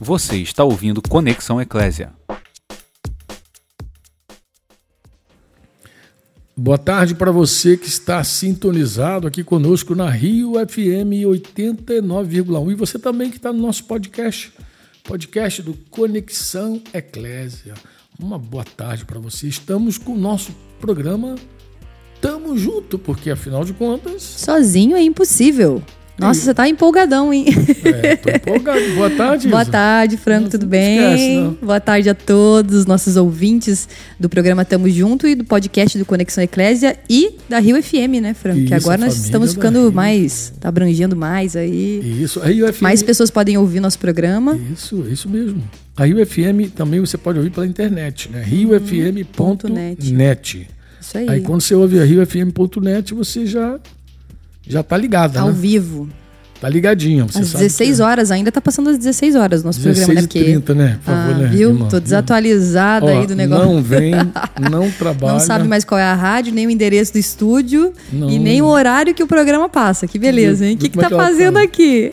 Você está ouvindo Conexão Eclésia. Boa tarde para você que está sintonizado aqui conosco na Rio FM 89,1 e você também que está no nosso podcast, podcast do Conexão Eclésia. Uma boa tarde para você. Estamos com o nosso programa Tamo Junto, porque afinal de contas. Sozinho é impossível. Nossa, você tá empolgadão, hein? É, tô empolgado. Boa tarde, Boa tarde, Franco, Não- tudo não bem? esquece. Boa tarde a todos os nossos ouvintes do programa Tamo Junto e do podcast do Conexão Eclésia e da Rio FM, né, Franco? que agora nós estamos ficando mais, tá abrangendo mais aí. Isso, a Rio FM. Mais pessoas podem ouvir nosso programa. Isso, isso mesmo. A Rio FM também você pode ouvir pela internet, né? riofm.net. Isso aí. Aí quando você ouve a riofm.net, você já já tá ligada, Ao né? vivo. Tá ligadinha. Você Às sabe 16 que é horas, ainda tá passando às 16 horas o nosso programa, né? 16 e 30, né? Por favor, ah, né? viu? irmã? Tô desatualizada Ó, aí do negócio. Não vem, não trabalha. Não sabe mais qual é a rádio, nem o endereço do estúdio Não. e nem o horário que o programa passa. Que beleza, hein? O que, que é tá ela fazendo fala? aqui?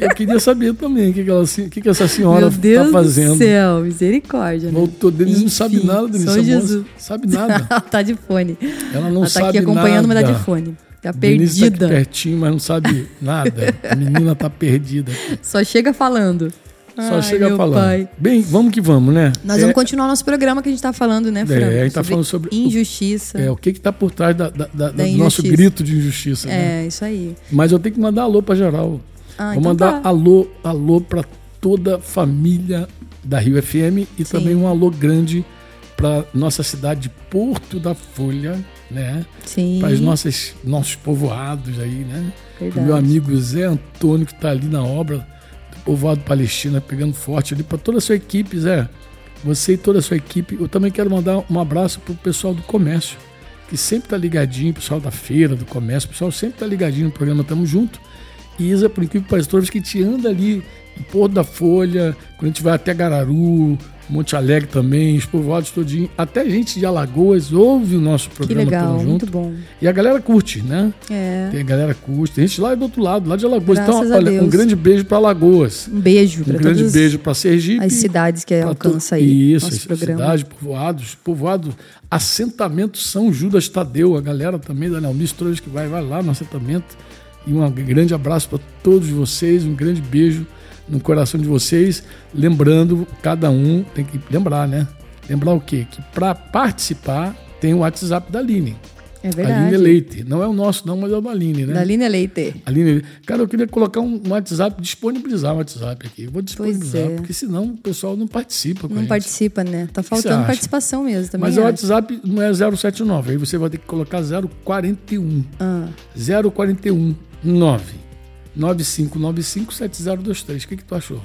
Eu queria saber também o que, que, ela, essa senhora Meu Deus tá fazendo. do céu, misericórdia. Né? Voltou, Denise não sabe Enfim, nada, Denise. São Jesus. Sabe nada. Ela tá de fone. Ela não Ela tá sabe aqui acompanhando, mas nada. tá de fone. Tá Denise tá aqui perdida. pertinho, mas não sabe nada. A menina tá perdida. Só chega falando. Só Ai, chega meu falando. pai. Bem, vamos que vamos, né? Nós é, vamos continuar nosso programa que a gente tá falando, né, Fran? a gente tá falando sobre o- injustiça. É, o que que tá por trás da, da- da- do nosso grito de injustiça, né? É, isso aí. Mas eu tenho que mandar alô pra geral. Ah, Vou então mandar tá. alô, alô pra toda a família da Rio FM e Sim. também um alô grande pra nossa cidade de Porto da Folha, né? Sim. Para os nossos, nossos povoados aí, né? O Verdade. meu amigo Zé Antônio, que está ali na obra do povoado Palestina, pegando forte ali, para toda a sua equipe, Zé. Você e toda a sua equipe. Eu também quero mandar um abraço pro pessoal do comércio, que sempre tá ligadinho, pessoal da feira, do comércio, o pessoal sempre tá ligadinho no programa Tamo Junto. E Isa, por incrível que pareça, toda vez que gente anda ali Porto da Folha, quando a gente vai até Gararu, Monte Alegre também, os povoados todinho, até gente de Alagoas ouve o nosso Que programa legal, Tamo Junto. muito bom. E a galera curte, né? É. Tem a galera que curte. Tem gente lá do outro lado, lá de Alagoas. Graças então, a olha, um grande beijo para Alagoas. Um beijo Um grande beijo para Sergipe. as cidades que alcança to- aí Isso, nosso as programa. cidades, povoados, povoado, assentamento São Judas Tadeu, a galera também da Nelmice, todas que vai, vai lá no assentamento. E um grande abraço para todos vocês, um grande beijo no coração de vocês. Lembrando, cada um tem que lembrar, né? Lembrar o quê? Que para participar tem o WhatsApp da Aline. É Aline verdade. Leite. Não é o nosso, não, mas é o da Aline, né? Da Lina Leite. Aline, cara, eu queria colocar um WhatsApp, disponibilizar o WhatsApp aqui. Vou disponibilizar, é. porque senão o pessoal não participa Não participa, né? Tá faltando participação mesmo também. Mas o acho. WhatsApp não é 079, aí você vai ter que colocar 041. Ah, 041 9 95957023. O que, que tu achou?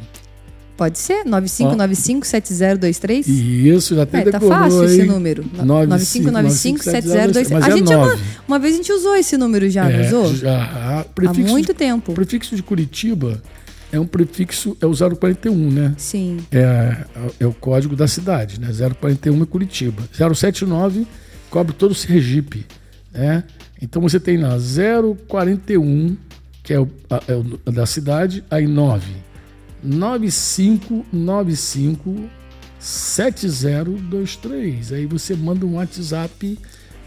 pode ser? 95957023? Isso, já até É, tá fácil aí. esse número. 95957023. Mas A é gente nove. uma, uma vez a gente usou esse número já, não É, usou? já. Há Prefixo muito de, tempo. prefixo de Curitiba é um prefixo, é o 041, né? Sim. é, é o código da cidade, né? 041 é Curitiba. 079 cobre todo o Sergipe, né? Então você tem lá 041, que é o, é o da cidade, aí 9 9595 7023. Aí você manda um WhatsApp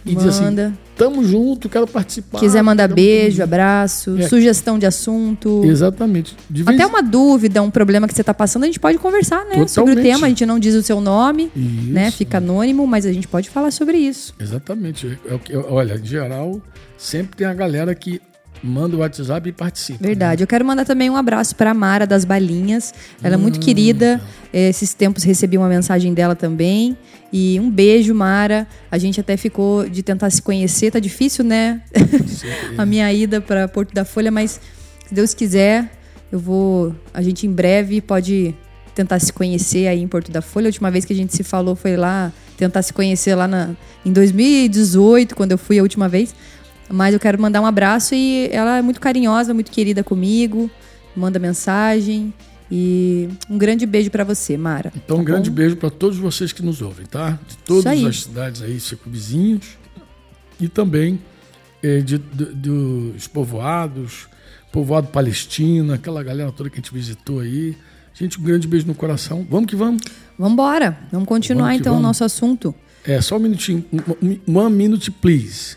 e diz assim: Manda. tamo junto, quero participar. Quiser mandar beijo, abraço, É. sugestão de assunto. Exatamente. De vez- Até uma dúvida, um problema que você está passando, a gente pode conversar, né? Sobre o tema, a gente não diz o seu nome, Isso. né? Fica anônimo, mas a gente pode falar sobre isso. Exatamente. É Olha, em geral, sempre tem a galera que manda o WhatsApp e participa. Verdade. Eu quero mandar também um abraço para a Mara das Balinhas. Ela é muito Hum. querida. Esses tempos recebi uma mensagem dela também. E um beijo, Mara. A gente até ficou de tentar se conhecer. Tá difícil, né? a minha ida para Porto da Folha, mas se Deus quiser, eu vou. A gente em breve pode tentar se conhecer aí em Porto da Folha. A última vez que a gente se falou foi lá, tentar se conhecer lá na, em 2018, quando eu fui a última vez. Mas eu quero mandar um abraço e ela é muito carinhosa, muito querida comigo, manda mensagem. E um grande beijo pra você, Mara. Então, um Tá grande bom? beijo para todos vocês que nos ouvem, tá? De todas as cidades aí, circunvizinhos. E também eh, de, de- dos povoados, povoado Palestina, aquela galera toda que a gente visitou aí. Gente, um grande beijo no coração. Vamos que vamos. Vamos embora. Vamos continuar Vamos então o vamos. nosso assunto. É, só um minutinho. Um- One minute, please.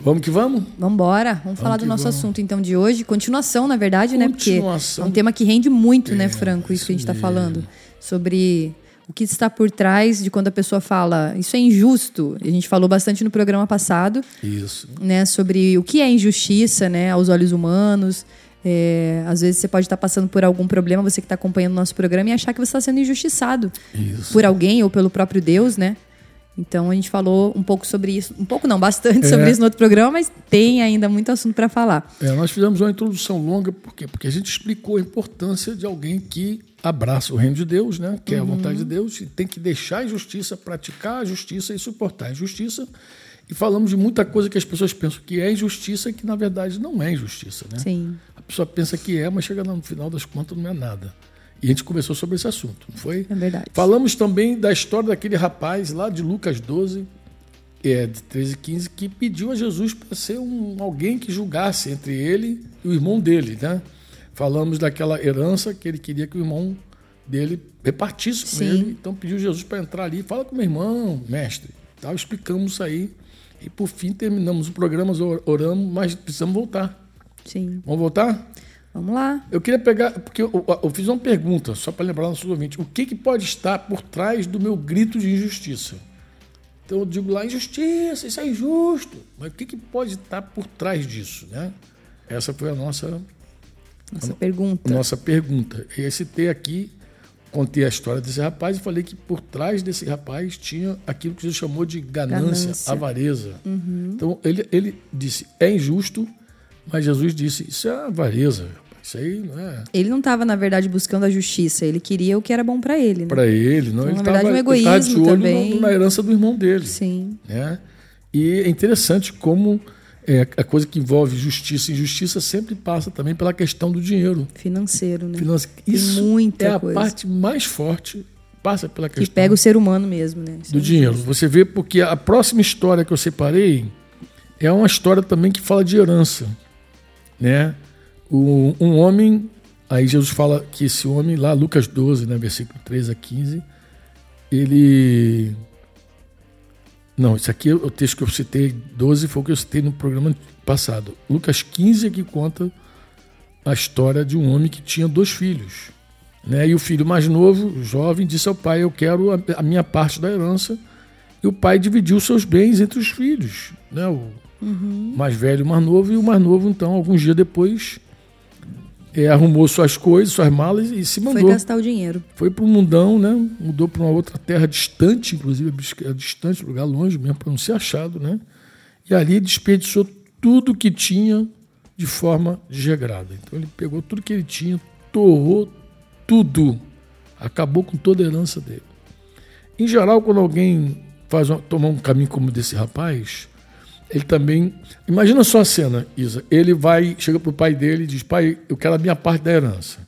Vamos que vamos? Vamos embora. Vamos falar do nosso vamos. assunto então de hoje. Continuação, na verdade, né? Porque Continuação. é um tema que rende muito, né, É, Franco? Isso que a gente está isso falando. Sobre o que está por trás de quando a pessoa fala isso é injusto. A gente falou bastante no programa passado, Isso. né? Sobre o que é injustiça, né? Aos olhos humanos. É, às vezes você pode estar passando por algum problema, você que está acompanhando o nosso programa, e achar que você está sendo injustiçado Isso. por alguém ou pelo próprio Deus, né? Então a gente falou um pouco sobre isso, um pouco não, bastante É. sobre isso no outro programa, mas tem ainda muito assunto para falar. É, nós fizemos uma introdução longa, por quê? Porque a gente explicou a importância de alguém que abraça o reino de Deus, né? que é a vontade de Deus, e tem que deixar a justiça, praticar a justiça e suportar a injustiça. E falamos de muita coisa que as pessoas pensam que é injustiça e que, na verdade, não é injustiça. Né? Sim. A pessoa pensa que é, mas chega no final das contas não é nada. E a gente conversou sobre esse assunto, não foi? É verdade. Falamos também da história daquele rapaz lá de Lucas 12, é, de 13 e 15, que pediu a Jesus para ser um, alguém que julgasse entre ele e o irmão dele. Né? Falamos daquela herança que ele queria que o irmão dele repartisse com Sim. ele. Então pediu Jesus para entrar ali, fala com meu irmão, mestre. Tal, explicamos isso aí. E por fim terminamos o programa, or- oramos, mas precisamos voltar. Sim. Vamos voltar? Vamos lá. Eu queria pegar, porque eu, eu fiz uma pergunta, só para lembrar nossos ouvintes. O que, que pode estar por trás do meu grito de injustiça? Então eu digo lá, injustiça, isso é injusto. Mas o que, que pode estar por trás disso? Né? Essa foi a nossa, Nossa pergunta. nossa pergunta. E eu citei aqui, contei a história desse rapaz e falei que por trás desse rapaz tinha aquilo que Jesus chamou de ganância, Ganância. avareza. Então ele, ele disse, é injusto, mas Jesus disse, isso é avareza. Isso aí não é Ele não estava, na verdade, buscando a justiça, ele queria o que era bom para ele. Né? para ele, não. Então, ele na verdade, estava um egoísmo de olho também. na, na herança do irmão dele. Sim. Né? E é interessante como é, a coisa que envolve justiça e injustiça sempre passa também pela questão do dinheiro. Financeiro, né? Finança- Isso muita é a coisa. parte mais forte, passa pela Que questão pega o ser humano mesmo, né? Isso do é dinheiro. Você vê porque a próxima história que eu separei é uma história também que fala de herança, né? Um homem, aí Jesus fala que esse homem lá, Lucas 12, né, versículo 13 a 15, ele Não, isso aqui é o texto que eu citei, 12 foi o que eu citei no programa passado. Lucas 15 é que conta a história de um homem que tinha dois filhos. Né? E o filho mais novo, jovem, disse ao pai: Eu quero a, minha parte da herança. E o pai dividiu seus bens entre os filhos. Né? O mais velho e o mais novo. E o mais novo, então, alguns dias depois, é, arrumou suas coisas, suas malas e se Foi mandou. gastar o dinheiro. Foi para o mundão, né? Mudou para uma outra terra distante, inclusive distante, lugar longe mesmo, para não ser achado, né? E ali desperdiçou tudo que tinha de forma desregrada. Então ele pegou tudo que ele tinha, torrou tudo, acabou com toda a herança dele. Em geral, quando alguém faz uma, toma um caminho como desse rapaz, ele também. Imagina só a cena, Isa. Ele vai, chega para o pai dele e diz: Pai, eu quero a minha parte da herança.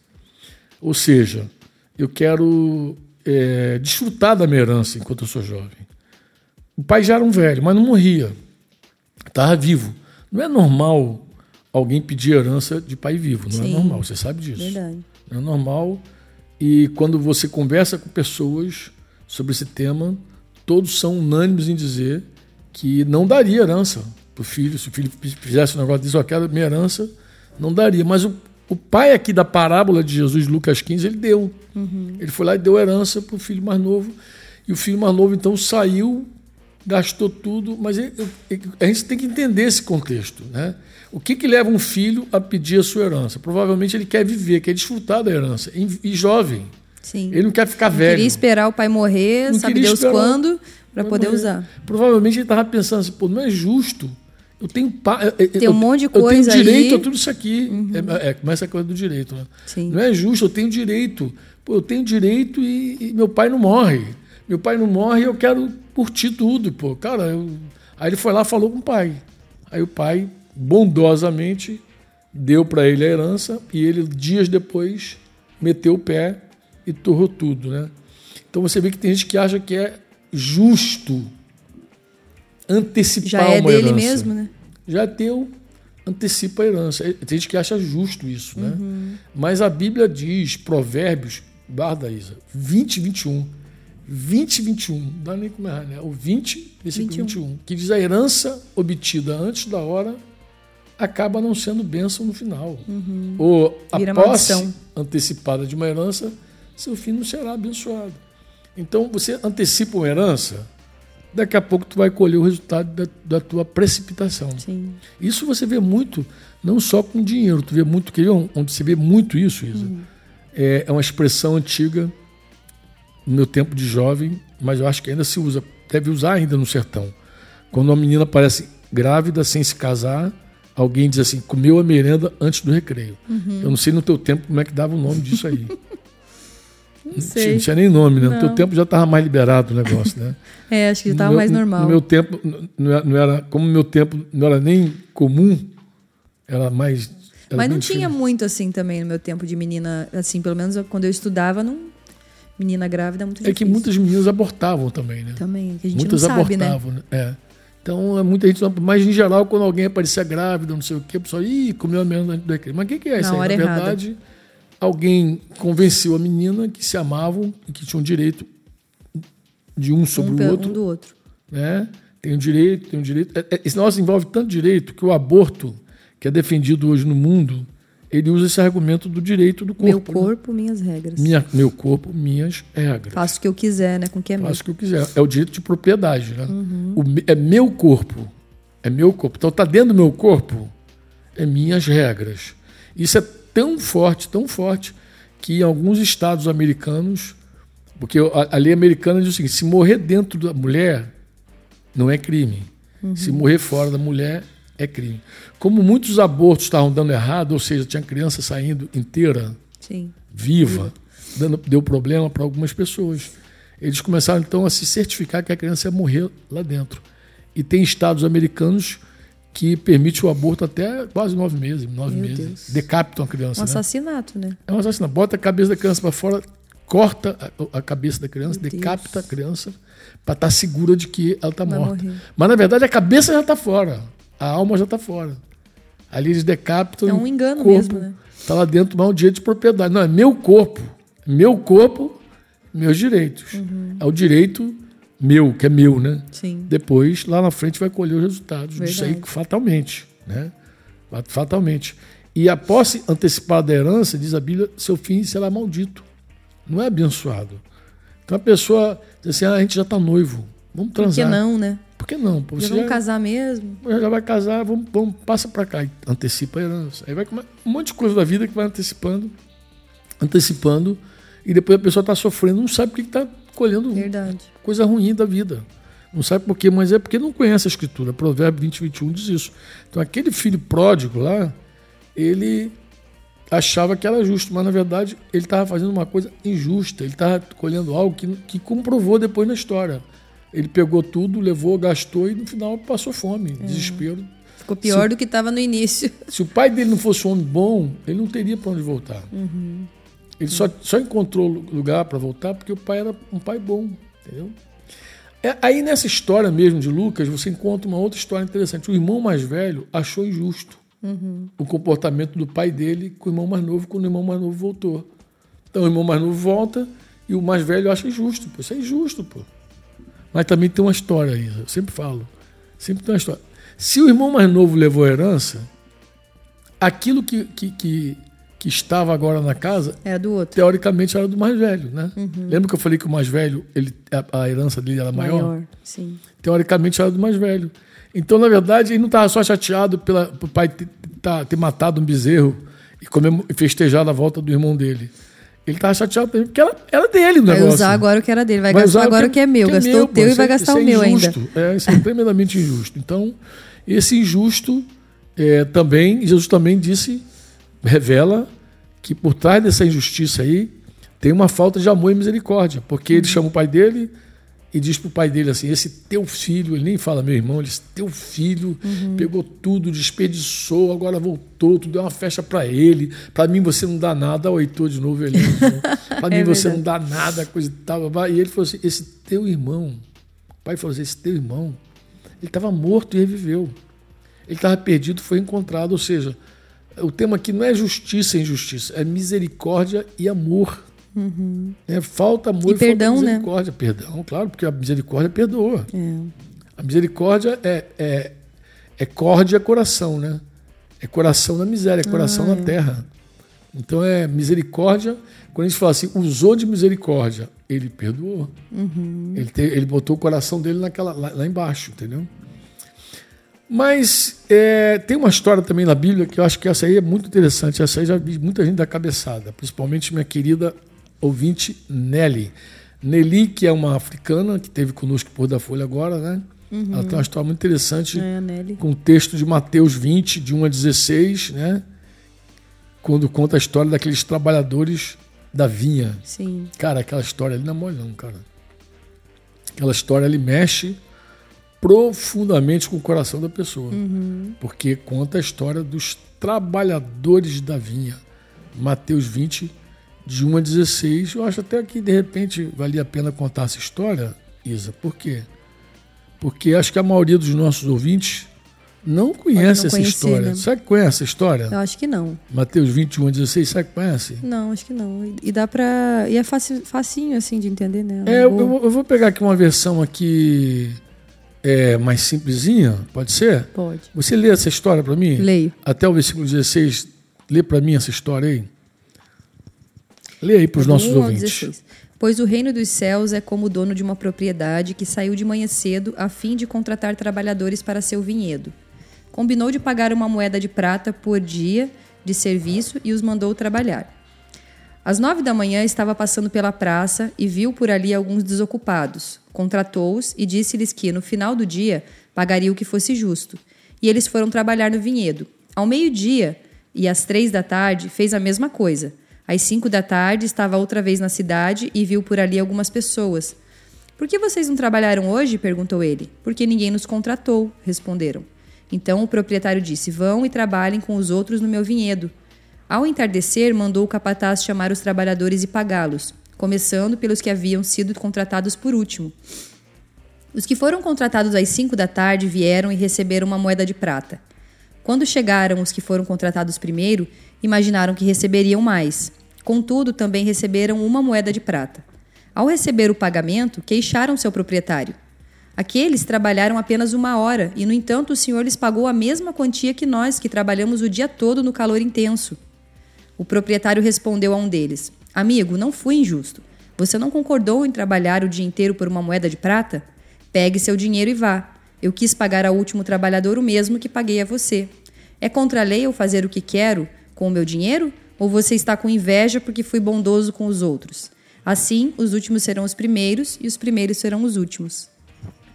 Ou seja, eu quero é, desfrutar da minha herança enquanto eu sou jovem. O pai já era um velho, mas não morria. Estava vivo. Não é normal alguém pedir herança de pai vivo. Não Sim. é normal, você sabe disso. Verdade. Não é normal. E quando você conversa com pessoas sobre esse tema, todos são unânimes em dizer que não daria herança para o filho. Se o filho fizesse um negócio disso, eu quero minha herança, não daria. Mas o, o pai aqui da parábola de Jesus, Lucas 15, ele deu. Ele foi lá e deu herança para o filho mais novo. E o filho mais novo, então, saiu, gastou tudo. Mas ele- ele- a gente tem que entender esse contexto. Né? O que, que leva um filho a pedir a sua herança? Provavelmente ele quer viver, quer desfrutar da herança. E, e jovem. Sim. Ele não quer ficar Não velho. queria esperar o pai morrer, Não sabe Deus esperar quando, para poder morrer. usar. Provavelmente ele estava pensando assim, pô, não é justo. Eu tenho pa... eu- Tem eu- um monte de Eu tenho coisa direito aí. Uhum. a tudo isso aqui. É, é, começa a coisa do direito, né? Sim. Não é justo, eu tenho direito. Pô, eu tenho direito e, e meu pai não morre. Meu pai não morre e eu quero curtir tudo, pô. Cara, eu... aí ele foi lá e falou com o pai. Aí o pai, bondosamente, deu para ele a herança e ele, dias depois, meteu o pé e torrou tudo, né? Então você vê que tem gente que acha que é justo antecipar Já é uma dele herança. mesmo, né? Já é teu, antecipa a herança. Tem gente que acha justo isso, né? Mas a Bíblia diz, Provérbios, guarda Isa, 20 21. 20 21, não dá nem como errar, né? O 20, versículo 21. 21, que diz a herança obtida antes da hora acaba não sendo bênção no final. Uhum. Ou a Vira posse maldição. antecipada de uma herança, seu fim não será abençoado. Então, você antecipa uma herança, daqui a pouco tu vai colher o resultado da, da tua precipitação. Sim. Isso você vê muito, não só com dinheiro, tu vê muito, quer ver onde você vê muito isso, Isa? É, é uma expressão antiga no meu tempo de jovem, mas eu acho que ainda se usa, deve usar ainda no sertão. Quando uma menina aparece grávida sem se casar, alguém diz assim, comeu a merenda antes do recreio. Eu não sei no teu tempo como é que dava o nome disso aí. Não Não tinha, sei. não tinha nem nome, né? No teu Não. tempo já estava mais liberado o negócio, né? É, acho que já No tava meu- mais normal. No meu tempo, não era, não era- como no meu tempo não era nem comum, era mais. era Mas não tinha muito assim também no meu tempo de menina, assim, pelo menos quando eu estudava, não. Menina grávida é muito É difícil. que muitas meninas abortavam também, né? Também, que a gente Muitas não sabe, né? abortavam, né? É. Então, é muita gente. não- Mas, em geral, quando alguém aparecia grávida, não sei o quê, o pessoal, ih, comeu a merenda antes recreio. Mas o que, que é isso Na aí? Na hora errada. Alguém convenceu a menina que se amavam e que tinham direito de um sobre um, o outro. um do outro. né? Tem o direito, tem o direito. É- é- Esse negócio envolve tanto direito que o aborto, que é defendido hoje no mundo, ele usa esse argumento do direito do Meu corpo. né? corpo, minhas regras. Minha, meu corpo, minhas regras. Faço o que eu quiser, né? Com que é meu. Faço o que eu quiser. É o direito de propriedade, né? Uhum. O é meu corpo. É meu corpo. Então tá dentro do meu corpo, é minhas regras. Isso é tão forte, tão forte, que em alguns estados americanos, porque a, a lei americana diz o seguinte: se morrer dentro da mulher, não é crime. Se morrer fora da mulher, é crime. Como muitos abortos estavam dando errado, ou seja, tinha criança saindo inteira, Sim. viva, dando, deu problema para algumas pessoas. Eles começaram então a se certificar que a criança ia morrer lá dentro. E tem estados americanos que permitem o aborto até quase nove meses, nove Meu meses. Deus. Decapitam a Um criança. né? assassinato, né? É um assassinato. Bota a cabeça da criança para fora, corta a, a cabeça da criança, Meu decapita Deus. a criança para estar segura de que ela está morta. morrer. Mas na verdade a cabeça já está fora, a alma já está fora. Ali eles decapitam. É um o engano corpo mesmo, né? Está lá dentro, mas é um direito de propriedade. Não, é meu corpo. Meu corpo, meus direitos. Uhum. É o direito meu, que é meu, né? Sim. Depois, lá na frente, vai colher os resultados disso aí Verdade. fatalmente. Né? Fatalmente. E a posse antecipada da herança, diz a Bíblia, seu fim será maldito. Não é abençoado. Então a pessoa diz assim: ah, a gente já está noivo. Vamos Por que transar. não, né? Por que não? Pô, Já Você vamos já, casar mesmo? já vai casar, vamos, vamos, passa para cá. Antecipa a herança. Aí vai um monte de coisa da vida que vai antecipando, antecipando, e depois a pessoa está sofrendo, não sabe porque está colhendo Verdade. coisa ruim da vida. Não sabe por quê, mas é porque não conhece a Escritura. Provérbio 20, 21 diz isso. Então, aquele filho pródigo lá, ele achava que era justo, mas na verdade ele estava fazendo uma coisa injusta. Ele estava colhendo algo que, que comprovou depois na história. Ele pegou tudo, levou, gastou e no final passou fome, desespero. Ficou pior do que estava no início. Se o pai dele não fosse um homem bom, ele não teria para onde voltar. Ele só, só encontrou lugar para voltar porque o pai era um pai bom, entendeu? É, aí nessa história mesmo de Lucas, você encontra uma outra história interessante. O irmão mais velho achou injusto o comportamento do pai dele com o irmão mais novo quando o irmão mais novo voltou. Então o irmão mais novo volta e o mais velho acha injusto. Pô, isso é injusto, pô. Mas também tem uma história aí, eu sempre falo. Sempre tem uma história. Se o irmão mais novo levou a herança, aquilo que, que, que, que estava agora na casa, Era do outro. teoricamente era do mais velho, né? Lembra que eu falei que o mais velho, ele, a, a herança dele era maior? Sim. Teoricamente era do mais velho. Então, na verdade, ele não estava só chateado pela, pelo pai ter, tá- ter matado um bezerro e, e festejado a volta do irmão dele. Ele estava chateado também porque era, era dele o Vai negócio. usar agora o que era dele. Vai, Vai gastar usar agora o que é meu. Gastou meu, o teu e vai é- gastar o é meu ainda. injusto. É, isso é tremendamente injusto. Então, esse injusto é, também, Jesus também disse, revela que por trás dessa injustiça aí tem uma falta de amor e misericórdia. Porque ele chama o pai dele e diz pro pai dele assim: esse teu filho, ele nem fala meu irmão, ele diz: teu filho pegou tudo, desperdiçou, agora voltou, tu deu uma festa para ele. Para mim você não dá nada, o Heitor de novo ele. Para mim É você não dá nada, coisa e tal. E ele falou assim: esse teu irmão, o pai falou assim: esse teu irmão, ele estava morto e reviveu. ele estava perdido, foi encontrado. Ou seja, o tema aqui não é justiça e injustiça, é misericórdia e amor. Uhum. É, falta amor e, e perdão, falta né? misericórdia. Né? Perdão, claro, porque a misericórdia perdoa. É. A misericórdia é, é, é córdia coração, né? É coração na miséria, é coração ah, na é. terra. Então é misericórdia. Quando a gente fala assim, usou de misericórdia, ele perdoou. Uhum. Ele, te, ele botou o coração dele naquela, lá, lá embaixo, entendeu? Mas é, tem uma história também na Bíblia que eu acho que essa aí é muito interessante. Essa aí já vi muita gente da cabeçada, principalmente minha querida ouvinte Nelly. Nelly, que é uma africana que teve conosco por da Folha agora, né? Uhum. Ela tem uma história muito interessante é, com o texto de Mateus 20, de 1 a 16, né? Quando conta a história daqueles trabalhadores da vinha. Sim. Cara, aquela história ali não é mole, não, cara. Aquela história ali mexe profundamente com o coração da pessoa. Uhum. Porque conta a história dos trabalhadores da vinha. Mateus 20, de 1 a 16. Eu acho até que, de repente, valia a pena contar essa história, Isa. Por quê? Porque acho que a maioria dos nossos ouvintes não conhece não essa história. Né? Sabe que conhece essa história? Eu acho que não. Mateus 21, 16, sabe que conhece? Não, acho que não. E dá pra. E é facinho, facinho assim de entender, né? É, eu, eu, vou pegar aqui uma versão aqui é, mais simplesinha, pode ser? Pode. Você lê essa história para mim? Leio. Até o versículo 16, lê para mim essa história aí. Lê aí para os nossos ouvintes. 16. Pois o reino dos céus é como o dono de uma propriedade que saiu de manhã cedo a fim de contratar trabalhadores para seu vinhedo. Combinou de pagar uma moeda de prata por dia de serviço e os mandou trabalhar. Às nove da manhã estava passando pela praça e viu por ali alguns desocupados. Contratou-os e disse-lhes que, no final do dia, pagaria o que fosse justo. E eles foram trabalhar no vinhedo. Ao meio-dia e às três da tarde, fez a mesma coisa. Às cinco da tarde, estava outra vez na cidade e viu por ali algumas pessoas. Por que vocês não trabalharam hoje? perguntou ele. Porque ninguém nos contratou, responderam. Então o proprietário disse: Vão e trabalhem com os outros no meu vinhedo. Ao entardecer, mandou o capataz chamar os trabalhadores e pagá-los, começando pelos que haviam sido contratados por último. Os que foram contratados às cinco da tarde vieram e receberam uma moeda de prata. Quando chegaram os que foram contratados primeiro, imaginaram que receberiam mais. Contudo, também receberam uma moeda de prata. Ao receber o pagamento, queixaram seu proprietário. Aqueles trabalharam apenas uma hora e, no entanto, o senhor lhes pagou a mesma quantia que nós, que trabalhamos o dia todo no calor intenso. O proprietário respondeu a um deles: Amigo, não fui injusto. Você não concordou em trabalhar o dia inteiro por uma moeda de prata? Pegue seu dinheiro e vá. Eu quis pagar ao último trabalhador o mesmo que paguei a você. É contra a lei eu fazer o que quero com o meu dinheiro? Ou você está com inveja porque fui bondoso com os outros? Assim, os últimos serão os primeiros e os primeiros serão os últimos.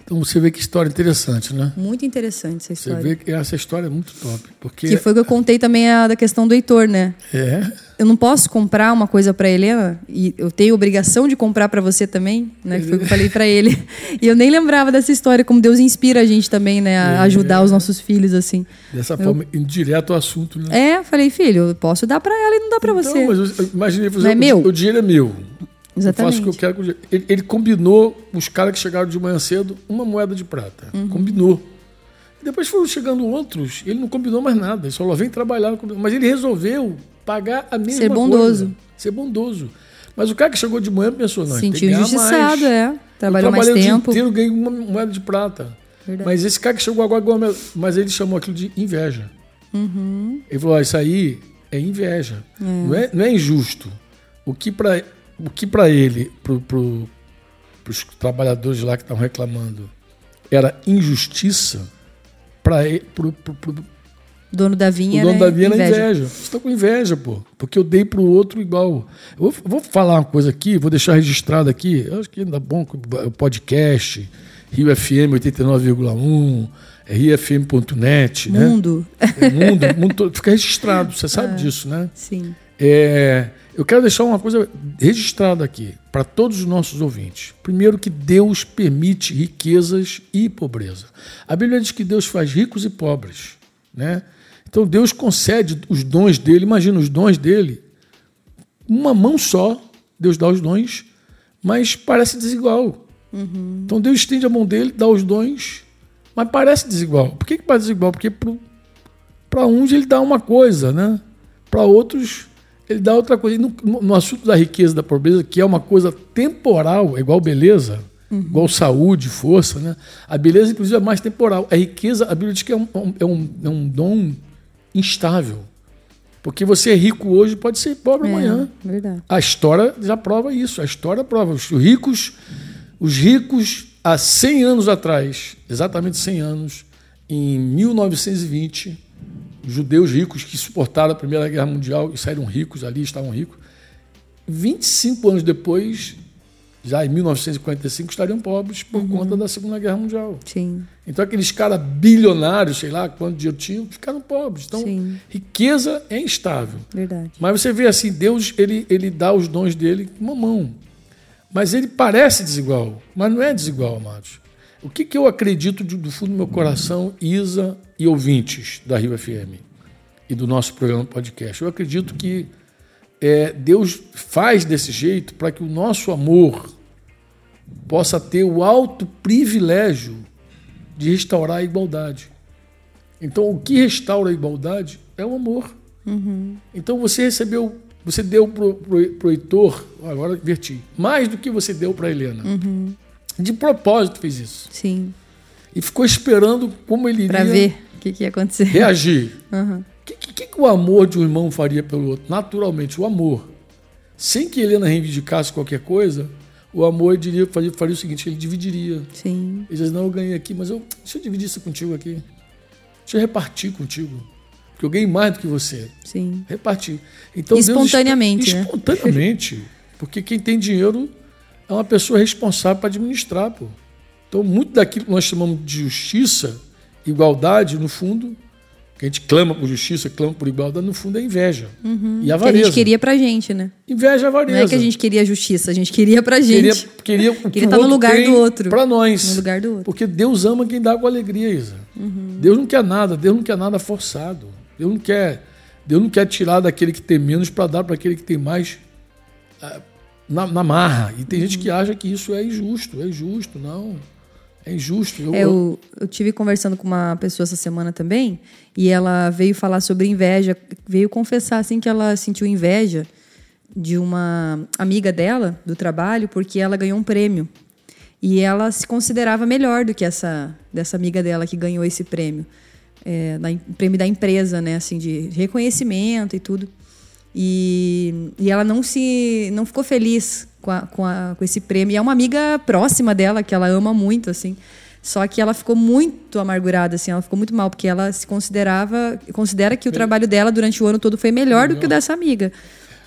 Então você vê que história interessante, né? Muito interessante essa história. Você vê que essa história é muito top. Porque... Que foi o que eu contei também a da questão do Heitor, né? É. Eu não posso comprar uma coisa para Helena e eu tenho obrigação de comprar para você também, né? Que foi o que eu falei para ele. E eu nem lembrava dessa história, como Deus inspira a gente também, né? A é. ajudar os nossos filhos, assim. Dessa eu... forma, indireto ao assunto, né? É, falei, filho, eu posso dar para ela e não dá para você. Não, mas eu imaginei fazer. Não é meu? o dinheiro é meu. Exatamente. Eu faço o que eu quero. Ele, ele combinou, os caras que chegaram de manhã cedo, uma moeda de prata. Uhum. Combinou. Depois foram chegando outros, ele não combinou mais nada. Ele só vem trabalhar. Mas ele resolveu pagar a mesma Ser bondoso. Coisa, ser bondoso. Mas o cara que chegou de manhã pensou, não, Sentiu injustiçado, é. Trabalhou mais tempo. o dia inteiro, ganhei uma moeda de prata. Verdade. Mas esse cara que chegou agora, mas ele chamou aquilo de inveja. Uhum. Ele falou, isso aí é inveja. É. Não, é, não é injusto. O que para o que para ele, para pro, os trabalhadores lá que estavam reclamando, era injustiça, para pro, pro, pro, dono da vinha, o dono da vinha era inveja. inveja. Com inveja, pô, porque eu dei para o outro igual. Eu vou, vou, falar uma coisa aqui, vou deixar registrado aqui. Eu acho que ainda bom o podcast, Rio FM 89,1 é riofm.net, né? Mundo. É, mundo, mundo fica registrado, você sabe ah, disso, né? Sim. É, eu quero deixar uma coisa registrada aqui para todos os nossos ouvintes. Primeiro, que Deus permite riquezas e pobreza. A Bíblia diz que Deus faz ricos e pobres. Né? Então, Deus concede os dons dele. Imagina os dons dele. Uma mão só, Deus dá os dons, mas parece desigual. Uhum. Então, Deus estende a mão dele, dá os dons Mas parece desigual. Por que, que parece desigual? Porque para uns ele dá uma coisa, né? Para outros ele dá outra coisa. E no, no, assunto da riqueza da pobreza, que é uma coisa temporal, é igual beleza, uhum. igual saúde, força, né? A beleza, inclusive, é mais temporal. A riqueza, a Bíblia diz que é um, é um, é um dom instável. Porque você é rico hoje, pode ser pobre é, amanhã. Verdade. A história já prova isso. A história prova. Os ricos, os ricos há 100 anos atrás, exatamente 100 anos, em 1920, judeus ricos que suportaram a Primeira Guerra Mundial e saíram ricos ali, estavam ricos. 25 anos depois, já em 1945, estariam pobres por uhum. conta da Segunda Guerra Mundial. Sim. Então, aqueles caras bilionários, sei lá quanto dinheiro tinham, ficaram pobres. Então, Sim. riqueza é instável. Verdade. Mas você vê assim, Deus ele, ele dá os dons dele com uma mão. Mas ele parece desigual, mas não é desigual, amados. O que, que eu acredito do fundo do meu coração, Isa e ouvintes da Rio FM e do nosso programa podcast? Eu acredito que é, Deus faz desse jeito para que o nosso amor possa ter o alto privilégio de restaurar a igualdade. Então, o que restaura a igualdade é o amor. Uhum. Então, você recebeu, você deu para o Heitor, agora inverti, mais do que você deu para a Helena. Uhum. De propósito fez isso. Sim. E ficou esperando como ele iria. Para ver o que, que, ia acontecer. Reagir. O uhum. que, que, que, o amor de um irmão faria pelo outro? Naturalmente, o amor. Sem que Helena reivindicasse qualquer coisa, o amor diria, faria, faria o seguinte: ele dividiria. Sim. Ele diz: Não, eu ganhei aqui, mas eu, deixa eu dividir isso contigo aqui. Deixa eu repartir contigo. Porque eu ganhei mais do que você. Sim. Repartir. Então, espontaneamente. Deus, né? Espontaneamente. Porque quem tem dinheiro é uma pessoa responsável para administrar. Pô. Então, muito daquilo que nós chamamos de justiça, igualdade, no fundo, que a gente clama por justiça, clama por igualdade, no fundo é inveja. Uhum. E avareza. Que a gente queria pra gente, né? Inveja e avareza. Não é que a gente queria justiça, a gente queria pra gente. Queria, queria, queria estar no lugar do outro. Para nós. No lugar do outro. Porque Deus ama quem dá com alegria, Isa. Uhum. Deus não quer nada, Deus não quer nada forçado. Deus não quer, Deus não quer tirar daquele que tem menos para dar para aquele que tem mais ah, na, na marra. E tem uhum. gente que acha que isso é injusto. É injusto, não. É injusto. Eu, é, eu, eu tive conversando com uma pessoa essa semana também e ela veio falar sobre inveja, veio confessar assim que ela sentiu inveja de uma amiga dela do trabalho porque ela ganhou um prêmio e ela se considerava melhor do que essa dessa amiga dela que ganhou esse prêmio, é, da, prêmio da empresa, né, assim de reconhecimento e tudo. E, e ela não se não ficou feliz com, a, com, a, com esse prêmio. E é uma amiga próxima dela, que ela ama muito, assim. Só que ela ficou muito amargurada, assim, ela ficou muito mal, porque ela se considerava, considera que o trabalho dela durante o ano todo foi melhor, melhor. do que o dessa amiga.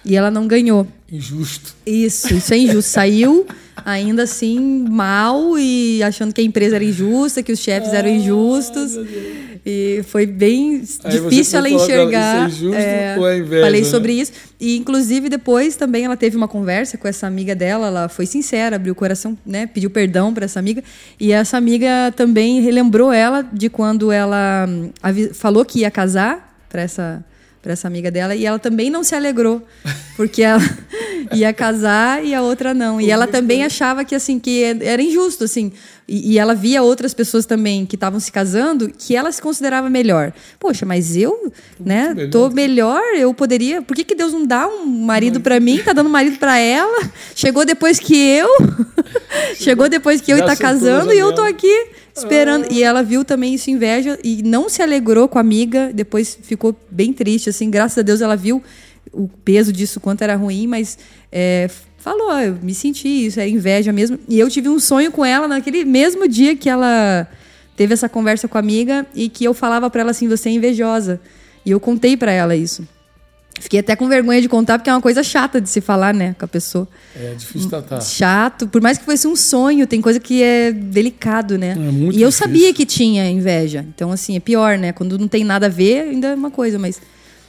E ela não ganhou. Injusto. Isso, isso é injusto. Saiu ainda assim mal e achando que a empresa era injusta, que os chefes eram injustos. E foi bem Aí difícil ela enxergar. Isso é injusto é, ou é inveja, falei né? sobre isso. E inclusive depois também ela teve uma conversa com essa amiga dela, ela foi sincera, abriu o coração, né, pediu perdão para essa amiga. E essa amiga também relembrou ela de quando ela hum, falou que ia casar para essa para essa amiga dela e ela também não se alegrou porque ela ia casar e a outra não. E ela também achava que assim que era injusto assim. E, e ela via outras pessoas também que estavam se casando que ela se considerava melhor. Poxa mas eu né tô melhor eu poderia por que, que Deus não dá um marido para mim tá dando um marido para ela? Chegou depois que eu chegou depois que eu está casando e eu tô aqui esperando. Ah. E ela viu também isso inveja e não se alegrou com a amiga. Depois ficou bem triste, assim. Graças a Deus ela viu o peso disso, quanto era ruim, mas é, falou: ah, eu me senti isso, é inveja mesmo. E eu tive um sonho com ela naquele mesmo dia que ela teve essa conversa com a amiga e que eu falava para ela assim: você é invejosa. E eu contei para ela isso. Fiquei até com vergonha de contar, porque é uma coisa chata de se falar, né, com a pessoa. É difícil tratar. Chato, por mais que fosse um sonho, tem coisa que é delicado, né? É muito e eu difícil. sabia que tinha inveja. Então, assim, é pior, né? Quando não tem nada a ver, ainda é uma coisa, mas.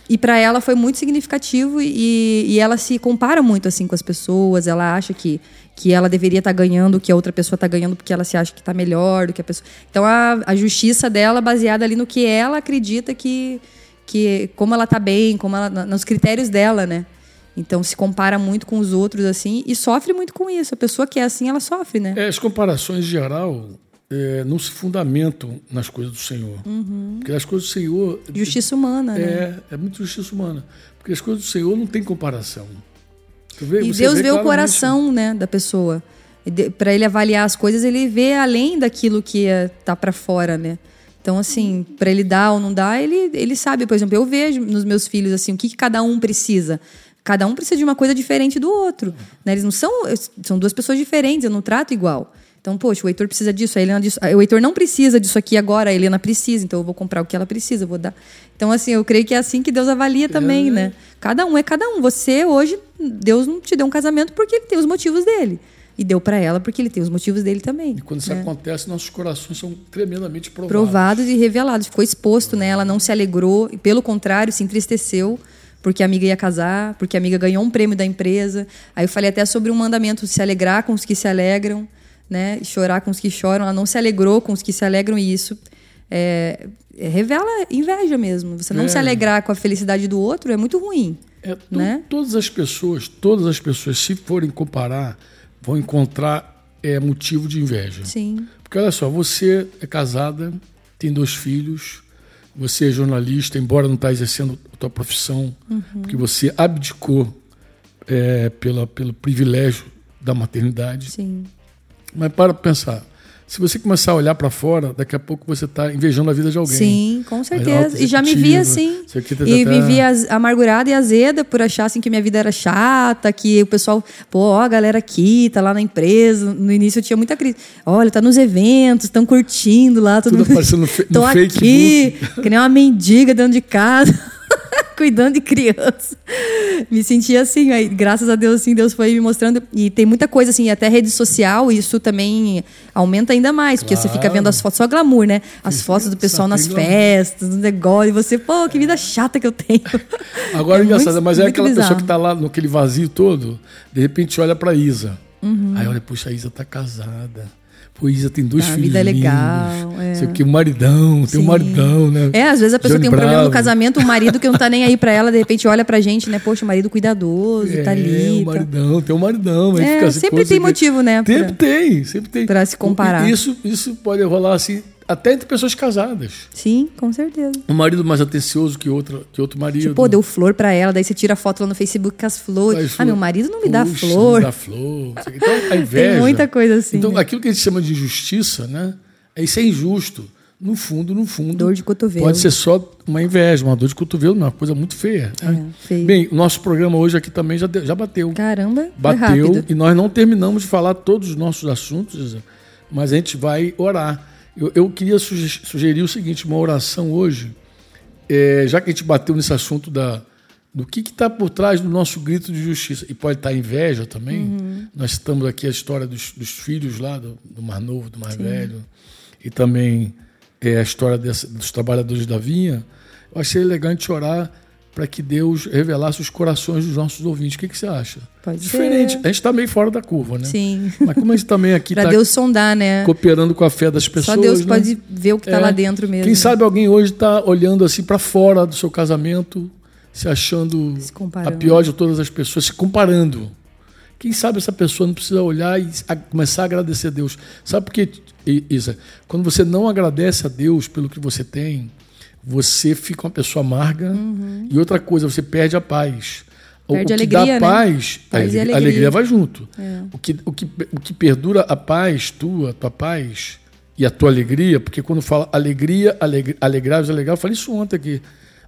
E para ela foi muito significativo e, e ela se compara muito assim com as pessoas. Ela acha que, que ela deveria estar tá ganhando o que a outra pessoa está ganhando porque ela se acha que está melhor do que a pessoa. Então a, a justiça dela baseada ali no que ela acredita que, que como ela tá bem, como ela, nos critérios dela, né? Então se compara muito com os outros assim e sofre muito com isso. A pessoa que é assim, ela sofre, né? É, as comparações em geral, é, não se fundamentam nas coisas do Senhor. Uhum. Porque as coisas do Senhor. Justiça humana, né? É, é muito justiça humana. Porque as coisas do Senhor não tem comparação. Vê, e Deus vê, vê o coração né, da pessoa. Para ele avaliar as coisas, ele vê além daquilo que está para fora, né? Então, assim, para ele dar ou não dar, ele, ele sabe. Por exemplo, eu vejo nos meus filhos assim o que, que cada um precisa. Cada um precisa de uma coisa diferente do outro. Né? Eles não são. São duas pessoas diferentes, eu não trato igual. Então, poxa, o Heitor precisa disso, a Helena disso. O Heitor não precisa disso aqui agora, a Helena precisa, então eu vou comprar o que ela precisa, eu vou dar. Então, assim, eu creio que é assim que Deus avalia também, né? Cada um é cada um. Você, hoje, Deus não te deu um casamento porque ele tem os motivos dele. E deu para ela porque ele tem os motivos dele também. E quando isso né? acontece, nossos corações são tremendamente provados. Provados e revelados. Ficou exposto, né? Ela não se alegrou, e pelo contrário, se entristeceu porque a amiga ia casar, porque a amiga ganhou um prêmio da empresa. Aí eu falei até sobre um mandamento: se alegrar com os que se alegram né? chorar com os que choram. Ela não se alegrou com os que se alegram e isso é, é, revela inveja mesmo. Você não é. se alegrar com a felicidade do outro é muito ruim. É, né? Todas as pessoas, todas as pessoas, se forem comparar, vão encontrar é, motivo de inveja. Sim. Porque olha só, você é casada, tem dois filhos, você é jornalista, embora não está exercendo a tua profissão, uhum. porque você abdicou é, pela, pelo privilégio da maternidade. Sim. Mas para pensar. Se você começar a olhar para fora, daqui a pouco você está invejando a vida de alguém. Sim, com certeza. E já me via assim. E me via amargurada e azeda por achar assim, que minha vida era chata, que o pessoal, pô, ó, a galera aqui tá lá na empresa. No início eu tinha muita crise. Olha, tá nos eventos, estão curtindo lá. Tudo, tudo aparecendo no, fe Tô no aqui, que nem uma mendiga dentro de casa. Cuidando de criança. Me senti assim, aí, graças a Deus, assim, Deus foi me mostrando. E tem muita coisa, assim, até rede social, isso também aumenta ainda mais, porque claro. você fica vendo as fotos, só glamour, né? As fotos do pessoal nas festas, no negócio, e você, pô, que vida chata que eu tenho. Agora é engraçado, mas é aquela bizarro. pessoa que está lá naquele vazio todo, de repente olha para Isa. Uhum. Aí olha, puxa, a Isa tá casada. Pô, Isa tem dois ah, filhos. A vida é legal. É. Sei o que, um maridão, Sim. tem um maridão, né? É, às vezes a pessoa Johnny tem um Bravo. problema no casamento, o marido que não tá nem aí pra ela, de repente olha pra gente, né? Poxa, o marido cuidadoso, tá é, tá ali. É, um maridão, tem um maridão. É, sempre tem motivo, né? Sempre pra, tem, sempre tem. Pra se comparar. Isso, isso pode rolar assim até entre pessoas casadas. Sim, com certeza. Um marido mais atencioso que outro, que outro marido. Tipo, pô, deu flor para ela, daí você tira foto lá no Facebook com as flores. Ah, meu marido não me dá Puxa, flor. Não me dá flor. Então, a inveja. Tem muita coisa assim. Então, né? aquilo que a gente chama de injustiça, né? É isso é injusto. No fundo, no fundo. Dor de cotovelo. Pode ser só uma inveja, uma dor de cotovelo, uma coisa muito feia. Né? É, feio. Bem, o nosso programa hoje aqui também já, já bateu. Caramba, bateu. E nós não terminamos de falar todos os nossos assuntos, mas a gente vai orar. Eu, eu queria sugerir o seguinte: uma oração hoje, é, já que a gente bateu nesse assunto da, do que está por trás do nosso grito de justiça, e pode estar tá inveja também. Uhum. Nós estamos aqui a história dos, dos filhos lá, do, do, mais novo, do mais Sim. velho, e também é, a história dessa, dos trabalhadores da vinha. Eu achei elegante orar para que Deus revelasse os corações dos nossos ouvintes. O que, que você acha? Pode Diferente. Ser. A gente está meio fora da curva, né? Sim. Mas como a gente também aqui Para tá Deus sondar, né? Cooperando com a fé das pessoas. Só Deus né? pode ver o que está é. lá dentro mesmo. Quem sabe alguém hoje está olhando assim para fora do seu casamento, se achando se a pior de todas as pessoas, se comparando. Quem sabe essa pessoa não precisa olhar e começar a agradecer a Deus. Sabe por quê, Isa? Quando você não agradece a Deus pelo que você tem, você fica uma pessoa amarga uhum. e outra coisa, você perde a paz. Perde o, que alegria, dá paz, né? paz a, alegria. a, alegria. vai junto. É. O, que, o, que, o que perdura a paz, tua, tua paz e a tua alegria, porque quando fala alegria, alegria alegrar, alegrar, eu falei isso ontem aqui.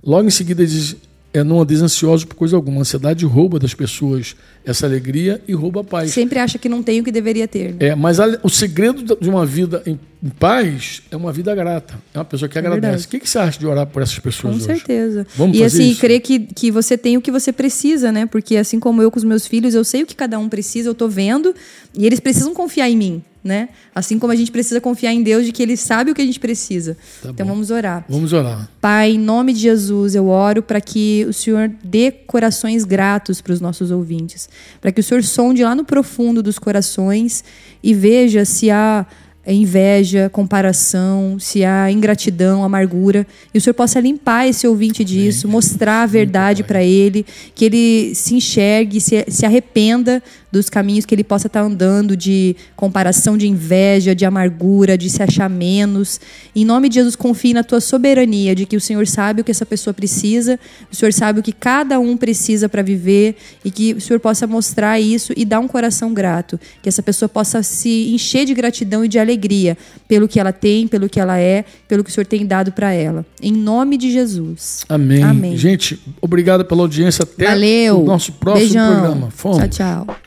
Logo em seguida diz é não andeis ansiosos por coisa alguma. A ansiedade rouba das pessoas essa alegria e rouba a paz. Sempre acha que não tem o que deveria ter. Né? É, mas a, o segredo de uma vida em, em, paz é uma vida grata. É uma pessoa que é agradece. Verdade. O que, que você acha de orar por essas pessoas Com hoje? certeza. Vamos e assim, isso? crer que, que você tem o que você precisa, né? Porque assim como eu com os meus filhos, eu sei o que cada um precisa, eu estou vendo, e eles precisam confiar em mim né? Assim como a gente precisa confiar em Deus de que Ele sabe o que a gente precisa. Tá então vamos orar. Vamos orar. Pai, em nome de Jesus, eu oro para que o Senhor dê corações gratos para os nossos ouvintes, para que o Senhor sonde lá no profundo dos corações e veja se há inveja, comparação, se há ingratidão, amargura, e o Senhor possa limpar esse ouvinte disso, mostrar a verdade para ele, que ele se enxergue, se, se arrependa dos caminhos que ele possa estar andando de comparação, de inveja, de amargura, de se achar menos. Em nome de Jesus, confie na tua soberania, de que o Senhor sabe o que essa pessoa precisa, o Senhor sabe o que cada um precisa para viver e que o Senhor possa mostrar isso e dar um coração grato, que essa pessoa possa se encher de gratidão e de alegria pelo que ela tem, pelo que ela é, pelo que o Senhor tem dado para ela. Em nome de Jesus. Amém. Amém. Gente, obrigado pela audiência. Até Valeu. o nosso próximo Beijão. programa. Fomos. Tchau, tchau.